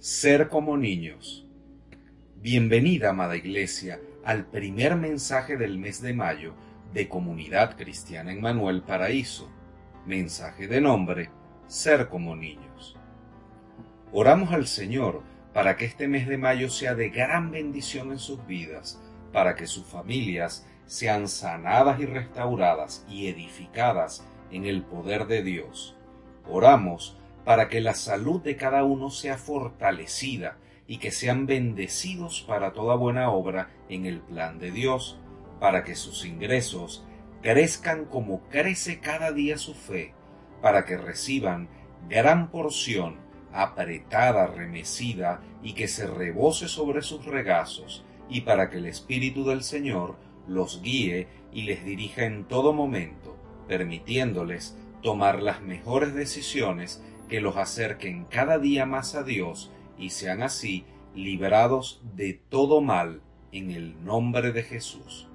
Ser como niños. Bienvenida, amada Iglesia, al primer mensaje del mes de mayo de Comunidad Cristiana en Manuel Paraíso. Mensaje de nombre, Ser como niños. Oramos al Señor para que este mes de mayo sea de gran bendición en sus vidas, para que sus familias sean sanadas y restauradas y edificadas en el poder de Dios Oramos para que la salud de cada uno sea fortalecida y que sean bendecidos para toda buena obra en el plan de Dios, para que sus ingresos crezcan como crece cada día su fe, para que reciban gran porción apretada, remecida y que se rebose sobre sus regazos, y para que el Espíritu del Señor los guíe y les dirija en todo momento, permitiéndoles tomar las mejores decisiones que los acerquen cada día más a Dios y sean así librados de todo mal en el nombre de Jesús.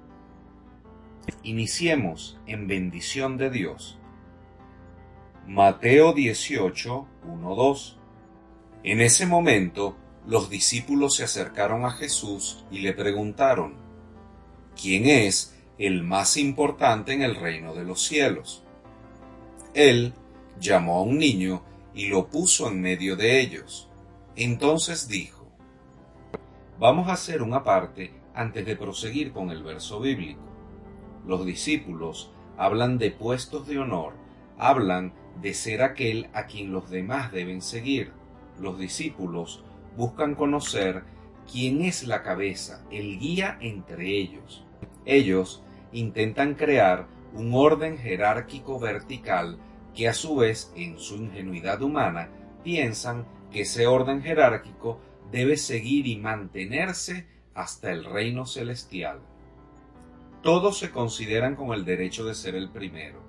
Iniciemos en bendición de Dios. Mateo 18, 1, 2. En ese momento, los discípulos se acercaron a Jesús y le preguntaron, ¿quién es el más importante en el reino de los cielos? Él llamó a un niño y lo puso en medio de ellos. Entonces dijo, Vamos a hacer una parte antes de proseguir con el verso bíblico. Los discípulos hablan de puestos de honor, hablan de ser aquel a quien los demás deben seguir. Los discípulos buscan conocer quién es la cabeza, el guía entre ellos. Ellos intentan crear un orden jerárquico vertical que a su vez, en su ingenuidad humana, piensan que ese orden jerárquico debe seguir y mantenerse hasta el reino celestial. Todos se consideran con el derecho de ser el primero,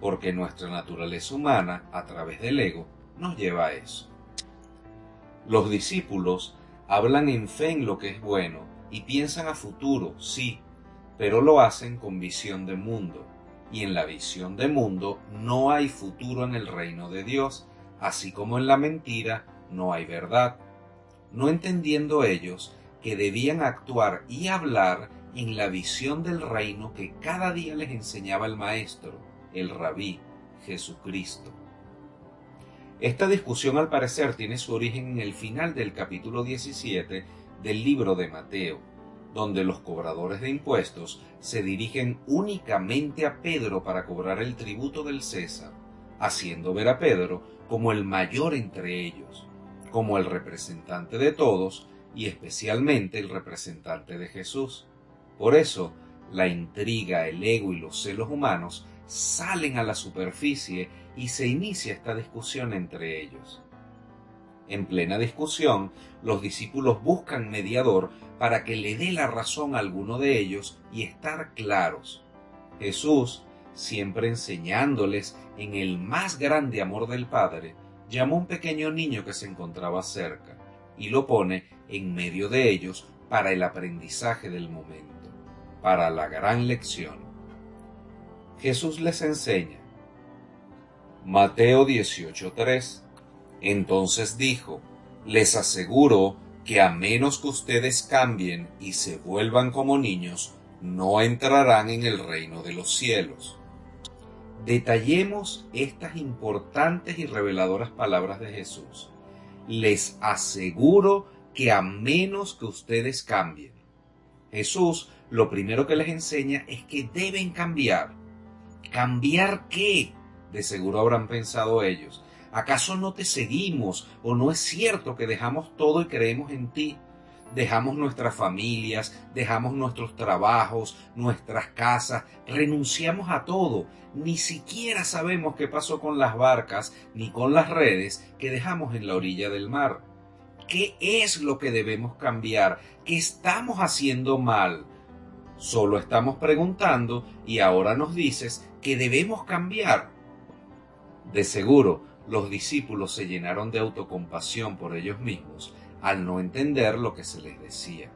porque nuestra naturaleza humana, a través del ego, nos lleva a eso. Los discípulos hablan en fe en lo que es bueno y piensan a futuro, sí, pero lo hacen con visión de mundo, y en la visión de mundo no hay futuro en el reino de Dios, así como en la mentira no hay verdad, no entendiendo ellos que debían actuar y hablar en la visión del reino que cada día les enseñaba el Maestro, el Rabí, Jesucristo. Esta discusión al parecer tiene su origen en el final del capítulo 17 del libro de Mateo, donde los cobradores de impuestos se dirigen únicamente a Pedro para cobrar el tributo del César, haciendo ver a Pedro como el mayor entre ellos, como el representante de todos y especialmente el representante de Jesús. Por eso, la intriga, el ego y los celos humanos salen a la superficie y se inicia esta discusión entre ellos. En plena discusión, los discípulos buscan mediador para que le dé la razón a alguno de ellos y estar claros. Jesús, siempre enseñándoles en el más grande amor del Padre, llamó a un pequeño niño que se encontraba cerca y lo pone en medio de ellos para el aprendizaje del momento, para la gran lección. Jesús les enseña. Mateo 18:3 Entonces dijo, les aseguro que a menos que ustedes cambien y se vuelvan como niños, no entrarán en el reino de los cielos. Detallemos estas importantes y reveladoras palabras de Jesús. Les aseguro que a menos que ustedes cambien. Jesús lo primero que les enseña es que deben cambiar. ¿Cambiar qué? De seguro habrán pensado ellos. ¿Acaso no te seguimos o no es cierto que dejamos todo y creemos en ti? Dejamos nuestras familias, dejamos nuestros trabajos, nuestras casas, renunciamos a todo. Ni siquiera sabemos qué pasó con las barcas ni con las redes que dejamos en la orilla del mar. qué es lo que debemos cambiar, qué estamos haciendo mal. Solo estamos preguntando y ahora nos dices que debemos cambiar. De seguro, los discípulos se llenaron de autocompasión por ellos mismos al no entender lo que se les decía.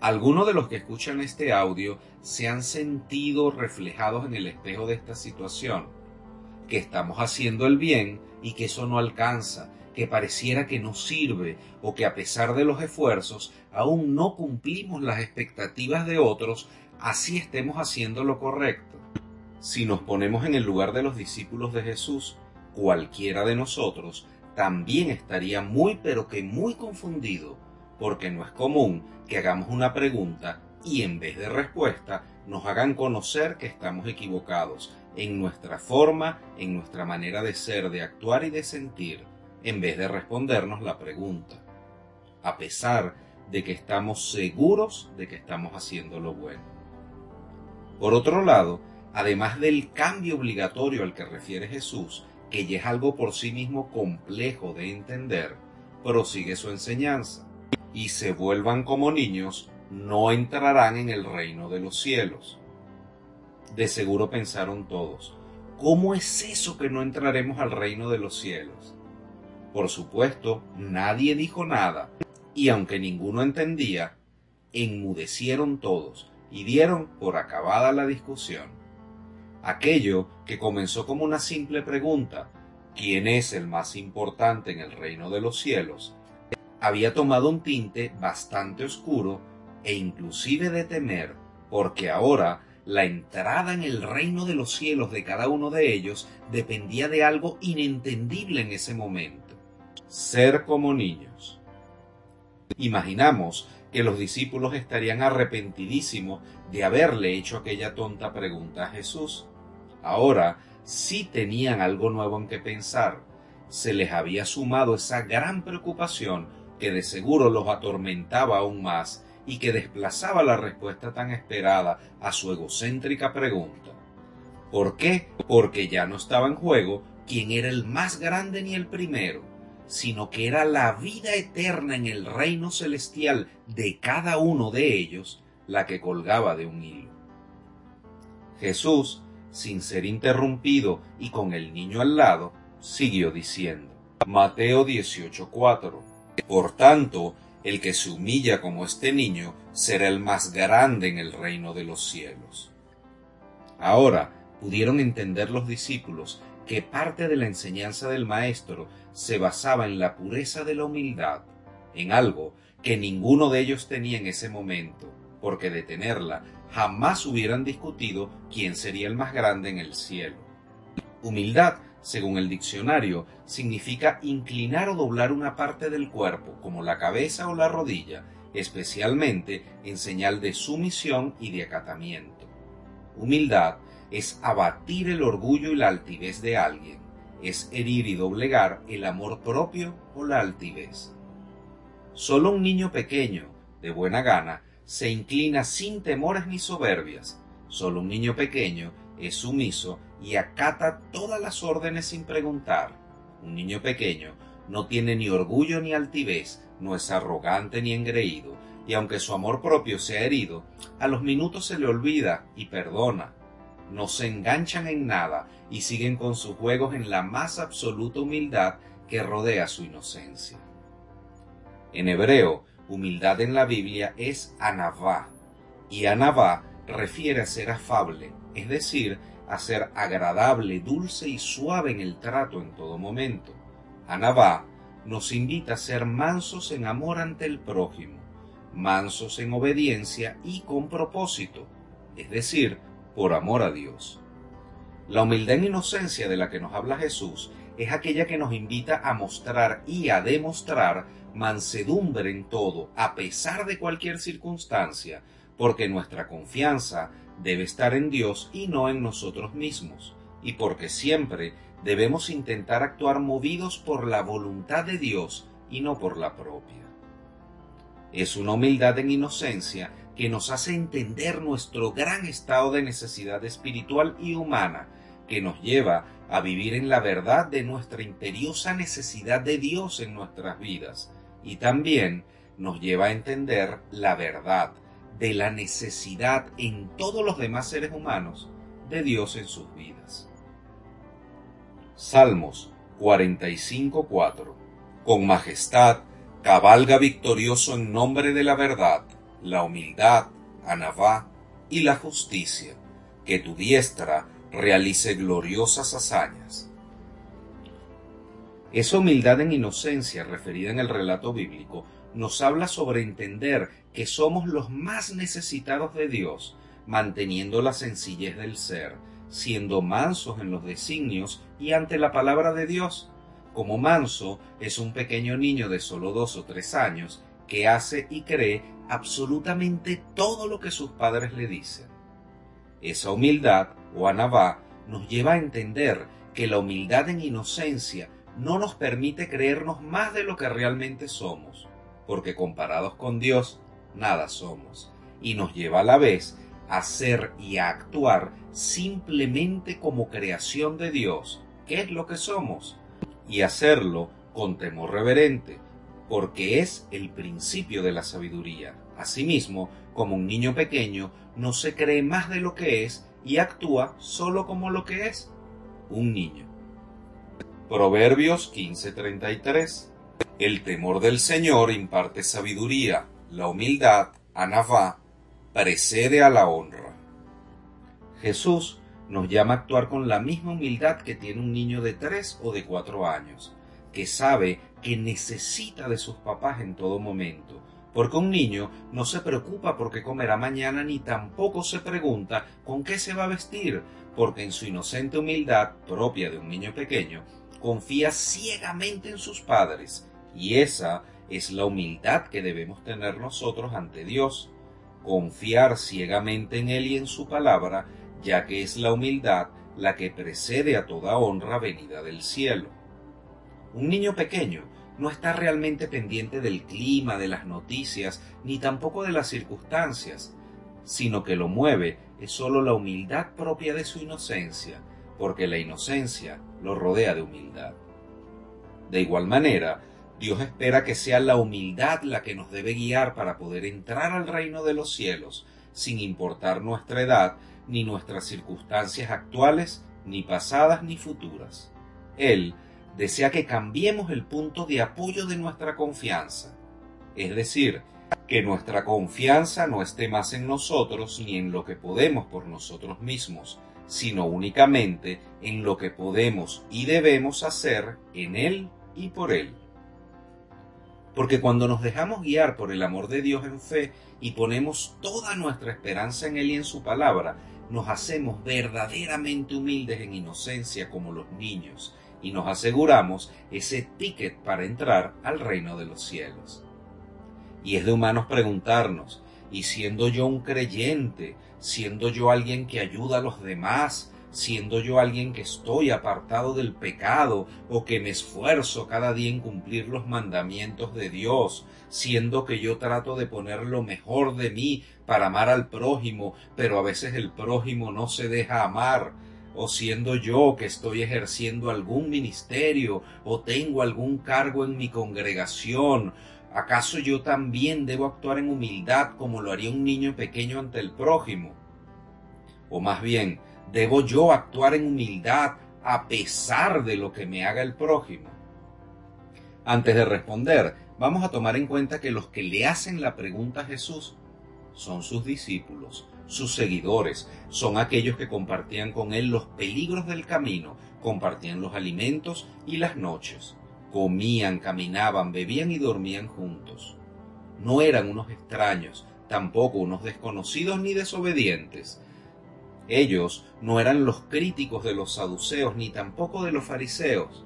Algunos de los que escuchan este audio se han sentido reflejados en el espejo de esta situación, que estamos haciendo el bien y que eso no alcanza, que pareciera que no sirve o que a pesar de los esfuerzos aún no cumplimos las expectativas de otros, así estemos haciendo lo correcto. Si nos ponemos en el lugar de los discípulos de Jesús, cualquiera de nosotros también estaría muy pero que muy confundido, porque no es común que hagamos una pregunta y en vez de respuesta nos hagan conocer que estamos equivocados en nuestra forma, en nuestra manera de ser, de actuar y de sentir, en vez de respondernos la pregunta, a pesar de que estamos seguros de que estamos haciendo lo bueno. Por otro lado, además del cambio obligatorio al que refiere Jesús, que ya es algo por sí mismo complejo de entender, prosigue su enseñanza, y se vuelvan como niños, no entrarán en el reino de los cielos. De seguro pensaron todos, ¿cómo es eso que no entraremos al reino de los cielos? Por supuesto, nadie dijo nada, y aunque ninguno entendía, enmudecieron todos y dieron por acabada la discusión. Aquello que comenzó como una simple pregunta, ¿quién es el más importante en el reino de los cielos? había tomado un tinte bastante oscuro e inclusive de temer, porque ahora la entrada en el reino de los cielos de cada uno de ellos dependía de algo inentendible en ese momento, ser como niños. Imaginamos que los discípulos estarían arrepentidísimos de haberle hecho aquella tonta pregunta a Jesús. Ahora sí tenían algo nuevo en que pensar. Se les había sumado esa gran preocupación que de seguro los atormentaba aún más y que desplazaba la respuesta tan esperada a su egocéntrica pregunta. ¿Por qué? Porque ya no estaba en juego quien era el más grande ni el primero, sino que era la vida eterna en el reino celestial de cada uno de ellos la que colgaba de un hilo. Jesús, sin ser interrumpido y con el niño al lado, siguió diciendo. Mateo 18:4 Por tanto, el que se humilla como este niño será el más grande en el reino de los cielos. Ahora pudieron entender los discípulos que parte de la enseñanza del Maestro se basaba en la pureza de la humildad, en algo que ninguno de ellos tenía en ese momento, porque de tenerla jamás hubieran discutido quién sería el más grande en el cielo. Humildad, según el diccionario, significa inclinar o doblar una parte del cuerpo, como la cabeza o la rodilla, especialmente en señal de sumisión y de acatamiento. Humildad es abatir el orgullo y la altivez de alguien, es herir y doblegar el amor propio o la altivez. Solo un niño pequeño, de buena gana, se inclina sin temores ni soberbias. Solo un niño pequeño es sumiso y acata todas las órdenes sin preguntar. Un niño pequeño no tiene ni orgullo ni altivez, no es arrogante ni engreído, y aunque su amor propio sea herido, a los minutos se le olvida y perdona. No se enganchan en nada y siguen con sus juegos en la más absoluta humildad que rodea su inocencia. En hebreo, humildad en la Biblia es anavá, y anavá refiere a ser afable, es decir, a ser agradable, dulce y suave en el trato en todo momento. Anabá nos invita a ser mansos en amor ante el prójimo, mansos en obediencia y con propósito, es decir, por amor a Dios. La humildad en inocencia de la que nos habla Jesús es aquella que nos invita a mostrar y a demostrar mansedumbre en todo, a pesar de cualquier circunstancia, porque nuestra confianza debe estar en Dios y no en nosotros mismos, y porque siempre debemos intentar actuar movidos por la voluntad de Dios y no por la propia. Es una humildad en inocencia que nos hace entender nuestro gran estado de necesidad espiritual y humana, que nos lleva a vivir en la verdad de nuestra imperiosa necesidad de Dios en nuestras vidas, y también nos lleva a entender la verdad de la necesidad en todos los demás seres humanos de Dios en sus vidas. Salmos 45.4 Con majestad cabalga victorioso en nombre de la verdad, la humildad, Anabá y la justicia, que tu diestra realice gloriosas hazañas. Esa humildad en inocencia referida en el relato bíblico nos habla sobre entender que somos los más necesitados de Dios, manteniendo la sencillez del ser, siendo mansos en los designios y ante la palabra de Dios. Como manso es un pequeño niño de solo dos o tres años que hace y cree absolutamente todo lo que sus padres le dicen. Esa humildad, o anabá, nos lleva a entender que la humildad en inocencia no nos permite creernos más de lo que realmente somos, porque comparados con Dios, nada somos, y nos lleva a la vez a ser y a actuar simplemente como creación de Dios, que es lo que somos, y hacerlo con temor reverente, porque es el principio de la sabiduría. Asimismo, como un niño pequeño no se cree más de lo que es y actúa solo como lo que es, un niño. Proverbios 15:33 El temor del Señor imparte sabiduría, la humildad, anavá, precede a la honra. Jesús nos llama a actuar con la misma humildad que tiene un niño de tres o de cuatro años, que sabe que necesita de sus papás en todo momento, porque un niño no se preocupa por qué comerá mañana ni tampoco se pregunta con qué se va a vestir, porque en su inocente humildad propia de un niño pequeño, confía ciegamente en sus padres, y esa es la humildad que debemos tener nosotros ante Dios, confiar ciegamente en Él y en su palabra, ya que es la humildad la que precede a toda honra venida del cielo. Un niño pequeño no está realmente pendiente del clima, de las noticias, ni tampoco de las circunstancias, sino que lo mueve es sólo la humildad propia de su inocencia, porque la inocencia lo rodea de humildad. De igual manera, Dios espera que sea la humildad la que nos debe guiar para poder entrar al reino de los cielos, sin importar nuestra edad, ni nuestras circunstancias actuales, ni pasadas, ni futuras. Él desea que cambiemos el punto de apoyo de nuestra confianza, es decir, que nuestra confianza no esté más en nosotros ni en lo que podemos por nosotros mismos, sino únicamente en lo que podemos y debemos hacer en Él y por Él. Porque cuando nos dejamos guiar por el amor de Dios en fe y ponemos toda nuestra esperanza en Él y en su palabra, nos hacemos verdaderamente humildes en inocencia como los niños y nos aseguramos ese ticket para entrar al reino de los cielos. Y es de humanos preguntarnos, y siendo yo un creyente, siendo yo alguien que ayuda a los demás, siendo yo alguien que estoy apartado del pecado o que me esfuerzo cada día en cumplir los mandamientos de Dios, siendo que yo trato de poner lo mejor de mí para amar al prójimo, pero a veces el prójimo no se deja amar, o siendo yo que estoy ejerciendo algún ministerio o tengo algún cargo en mi congregación, ¿acaso yo también debo actuar en humildad como lo haría un niño pequeño ante el prójimo? O más bien, ¿debo yo actuar en humildad a pesar de lo que me haga el prójimo? Antes de responder, vamos a tomar en cuenta que los que le hacen la pregunta a Jesús son sus discípulos, sus seguidores, son aquellos que compartían con él los peligros del camino, compartían los alimentos y las noches, comían, caminaban, bebían y dormían juntos. No eran unos extraños, tampoco unos desconocidos ni desobedientes. Ellos no eran los críticos de los saduceos ni tampoco de los fariseos.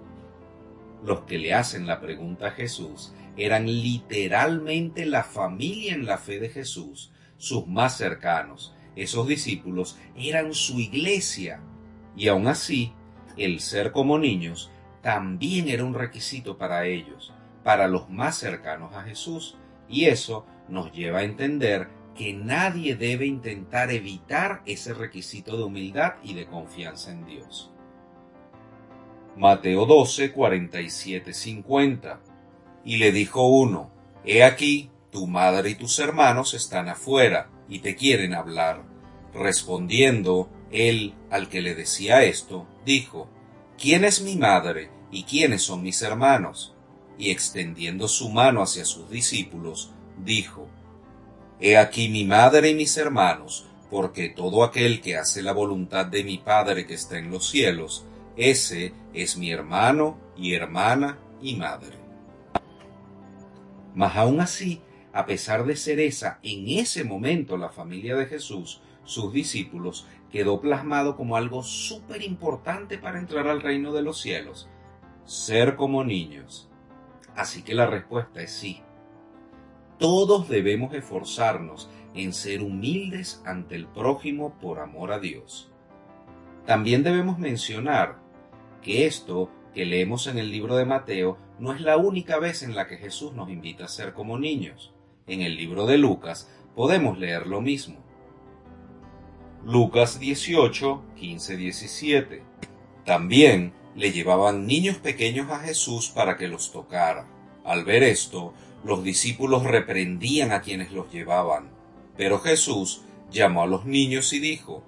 Los que le hacen la pregunta a Jesús eran literalmente la familia en la fe de Jesús, sus más cercanos. Esos discípulos eran su iglesia. Y aun así, el ser como niños también era un requisito para ellos, para los más cercanos a Jesús. Y eso nos lleva a entender que nadie debe intentar evitar ese requisito de humildad y de confianza en Dios. Mateo 12, 47, 50 Y le dijo uno, He aquí, tu madre y tus hermanos están afuera y te quieren hablar. Respondiendo él al que le decía esto, dijo, ¿quién es mi madre y quiénes son mis hermanos? Y extendiendo su mano hacia sus discípulos, dijo, He aquí mi madre y mis hermanos, porque todo aquel que hace la voluntad de mi Padre que está en los cielos, ese es mi hermano y hermana y madre. Mas aún así, a pesar de ser esa en ese momento la familia de Jesús, sus discípulos, quedó plasmado como algo súper importante para entrar al reino de los cielos, ser como niños. Así que la respuesta es sí. Todos debemos esforzarnos en ser humildes ante el prójimo por amor a Dios. También debemos mencionar que esto que leemos en el libro de Mateo no es la única vez en la que Jesús nos invita a ser como niños. En el libro de Lucas podemos leer lo mismo. Lucas 18, 15, 17. También le llevaban niños pequeños a Jesús para que los tocara. Al ver esto, los discípulos reprendían a quienes los llevaban. Pero Jesús llamó a los niños y dijo,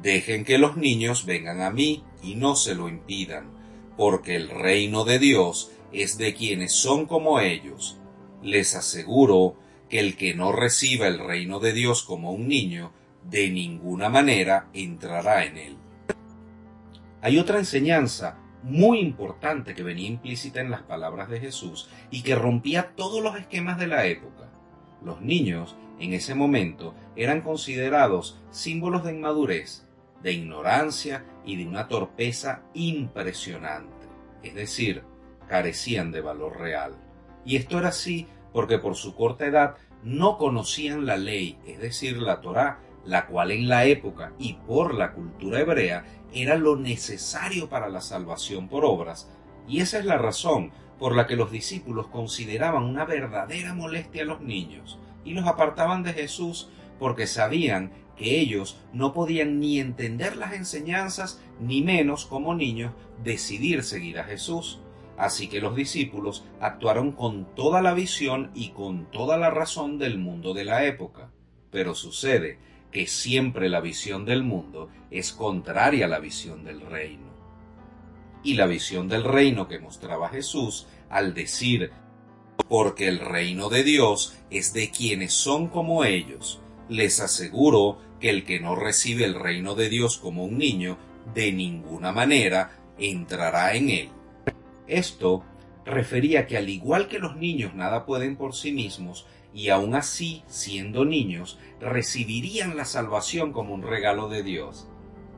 Dejen que los niños vengan a mí y no se lo impidan, porque el reino de Dios es de quienes son como ellos. Les aseguro que el que no reciba el reino de Dios como un niño, de ninguna manera entrará en él. Hay otra enseñanza muy importante que venía implícita en las palabras de Jesús y que rompía todos los esquemas de la época. Los niños, en ese momento, eran considerados símbolos de inmadurez, de ignorancia y de una torpeza impresionante, es decir, carecían de valor real. Y esto era así porque por su corta edad no conocían la ley, es decir, la Torá, la cual en la época y por la cultura hebrea era lo necesario para la salvación por obras, y esa es la razón por la que los discípulos consideraban una verdadera molestia a los niños y los apartaban de Jesús porque sabían que ellos no podían ni entender las enseñanzas ni menos como niños decidir seguir a Jesús. Así que los discípulos actuaron con toda la visión y con toda la razón del mundo de la época. Pero sucede que siempre la visión del mundo es contraria a la visión del reino. Y la visión del reino que mostraba Jesús al decir, porque el reino de Dios es de quienes son como ellos, les aseguro que el que no recibe el reino de Dios como un niño, de ninguna manera entrará en él. Esto refería que al igual que los niños nada pueden por sí mismos, y aun así, siendo niños, recibirían la salvación como un regalo de Dios.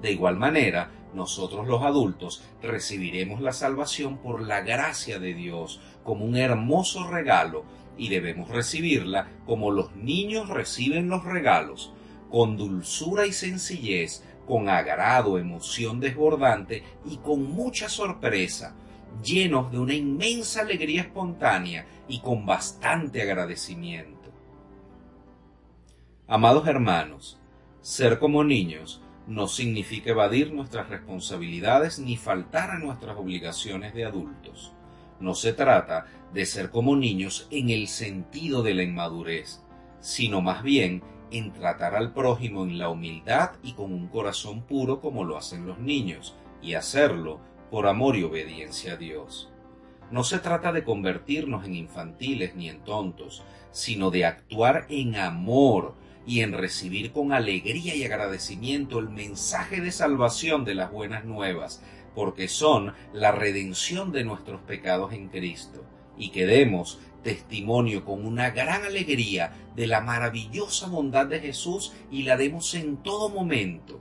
De igual manera, nosotros los adultos recibiremos la salvación por la gracia de Dios como un hermoso regalo y debemos recibirla como los niños reciben los regalos, con dulzura y sencillez, con agrado, emoción desbordante y con mucha sorpresa, llenos de una inmensa alegría espontánea y con bastante agradecimiento. Amados hermanos, ser como niños no significa evadir nuestras responsabilidades ni faltar a nuestras obligaciones de adultos. No se trata de ser como niños en el sentido de la inmadurez, sino más bien en tratar al prójimo en la humildad y con un corazón puro como lo hacen los niños, y hacerlo por amor y obediencia a Dios. No se trata de convertirnos en infantiles ni en tontos, sino de actuar en amor y en recibir con alegría y agradecimiento el mensaje de salvación de las buenas nuevas, porque son la redención de nuestros pecados en Cristo, y que demos testimonio con una gran alegría de la maravillosa bondad de Jesús y la demos en todo momento,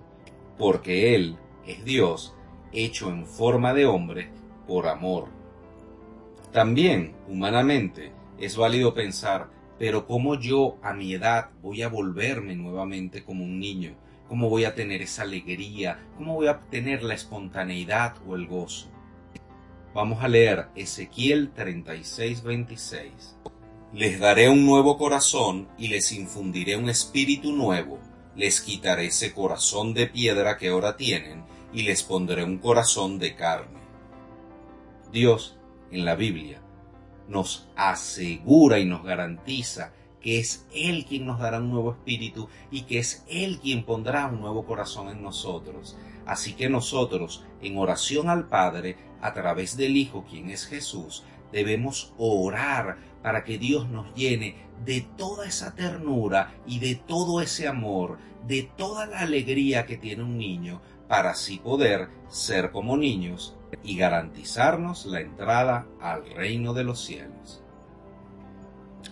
porque Él es Dios hecho en forma de hombre por amor. También, humanamente, es válido pensar, pero ¿cómo yo a mi edad voy a volverme nuevamente como un niño? ¿Cómo voy a tener esa alegría? ¿Cómo voy a tener la espontaneidad o el gozo? Vamos a leer Ezequiel 36, 26. Les daré un nuevo corazón y les infundiré un espíritu nuevo. Les quitaré ese corazón de piedra que ahora tienen y les pondré un corazón de carne. Dios, en la Biblia, nos asegura y nos garantiza que es Él quien nos dará un nuevo espíritu y que es Él quien pondrá un nuevo corazón en nosotros. Así que nosotros, en oración al Padre, a través del Hijo, quien es Jesús, debemos orar para que Dios nos llene de toda esa ternura y de todo ese amor, de toda la alegría que tiene un niño, para así poder ser como niños y garantizarnos la entrada al reino de los cielos.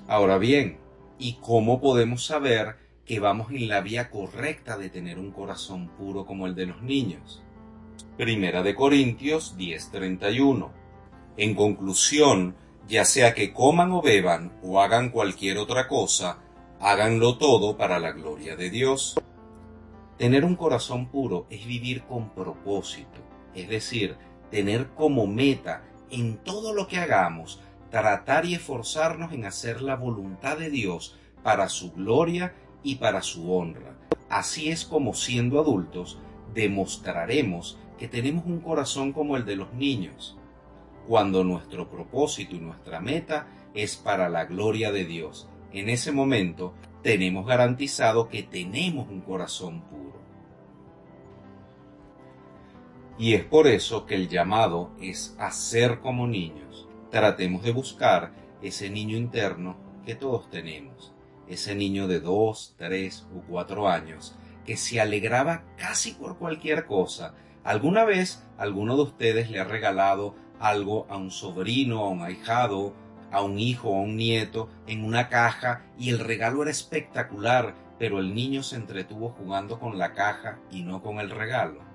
Ahora bien, ¿y cómo podemos saber que vamos en la vía correcta de tener un corazón puro como el de los niños? Primera de Corintios 10:31. En conclusión, ya sea que coman o beban o hagan cualquier otra cosa, háganlo todo para la gloria de Dios. Tener un corazón puro es vivir con propósito, es decir, tener como meta en todo lo que hagamos, tratar y esforzarnos en hacer la voluntad de Dios para su gloria y para su honra. Así es como siendo adultos demostraremos que tenemos un corazón como el de los niños, cuando nuestro propósito y nuestra meta es para la gloria de Dios. En ese momento tenemos garantizado que tenemos un corazón puro. Y es por eso que el llamado es a ser como niños. Tratemos de buscar ese niño interno que todos tenemos, ese niño de dos, tres o cuatro años que se alegraba casi por cualquier cosa. ¿Alguna vez alguno de ustedes le ha regalado algo a un sobrino, a un ahijado, a un hijo a un nieto en una caja y el regalo era espectacular, pero el niño se entretuvo jugando con la caja y no con el regalo?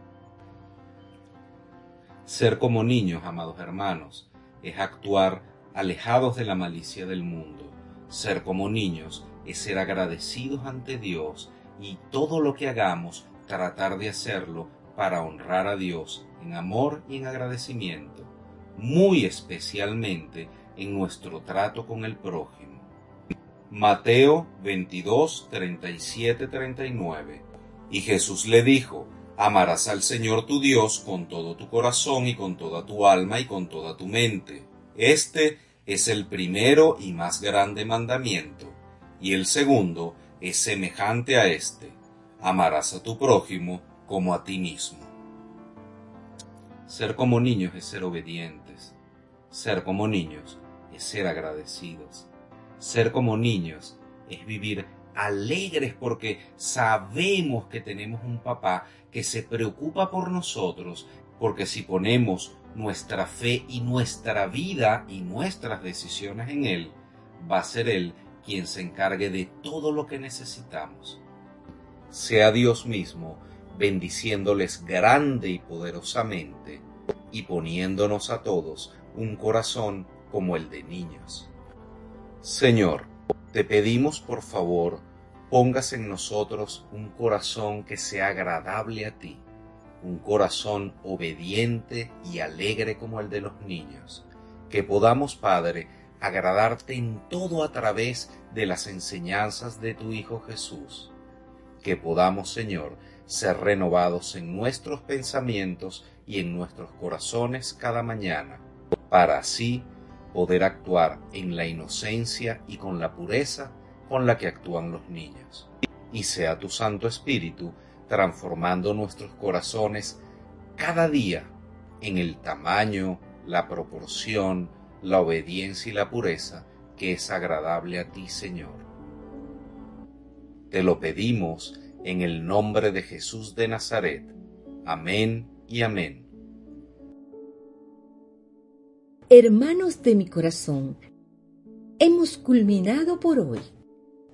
Ser como niños, amados hermanos, es actuar alejados de la malicia del mundo. Ser como niños es ser agradecidos ante Dios y todo lo que hagamos tratar de hacerlo para honrar a Dios en amor y en agradecimiento, muy especialmente en nuestro trato con el prójimo. Mateo 22, 37, 39. Y Jesús le dijo, Amarás al Señor tu Dios con todo tu corazón y con toda tu alma y con toda tu mente. Este es el primero y más grande mandamiento, y el segundo es semejante a este. Amarás a tu prójimo como a ti mismo. Ser como niños es ser obedientes. Ser como niños es ser agradecidos. Ser como niños es vivir alegres porque sabemos que tenemos un papá que se preocupa por nosotros, porque si ponemos nuestra fe y nuestra vida y nuestras decisiones en Él, va a ser Él quien se encargue de todo lo que necesitamos. Sea Dios mismo bendiciéndoles grande y poderosamente y poniéndonos a todos un corazón como el de niños. Señor, te pedimos por favor pongas en nosotros un corazón que sea agradable a ti, un corazón obediente y alegre como el de los niños, que podamos, Padre, agradarte en todo a través de las enseñanzas de tu Hijo Jesús, que podamos, Señor, ser renovados en nuestros pensamientos y en nuestros corazones cada mañana, para así poder actuar en la inocencia y con la pureza con la que actúan los niños. Y sea tu Santo Espíritu transformando nuestros corazones cada día en el tamaño, la proporción, la obediencia y la pureza que es agradable a ti, Señor. Te lo pedimos en el nombre de Jesús de Nazaret. Amén y amén. Hermanos de mi corazón, hemos culminado por hoy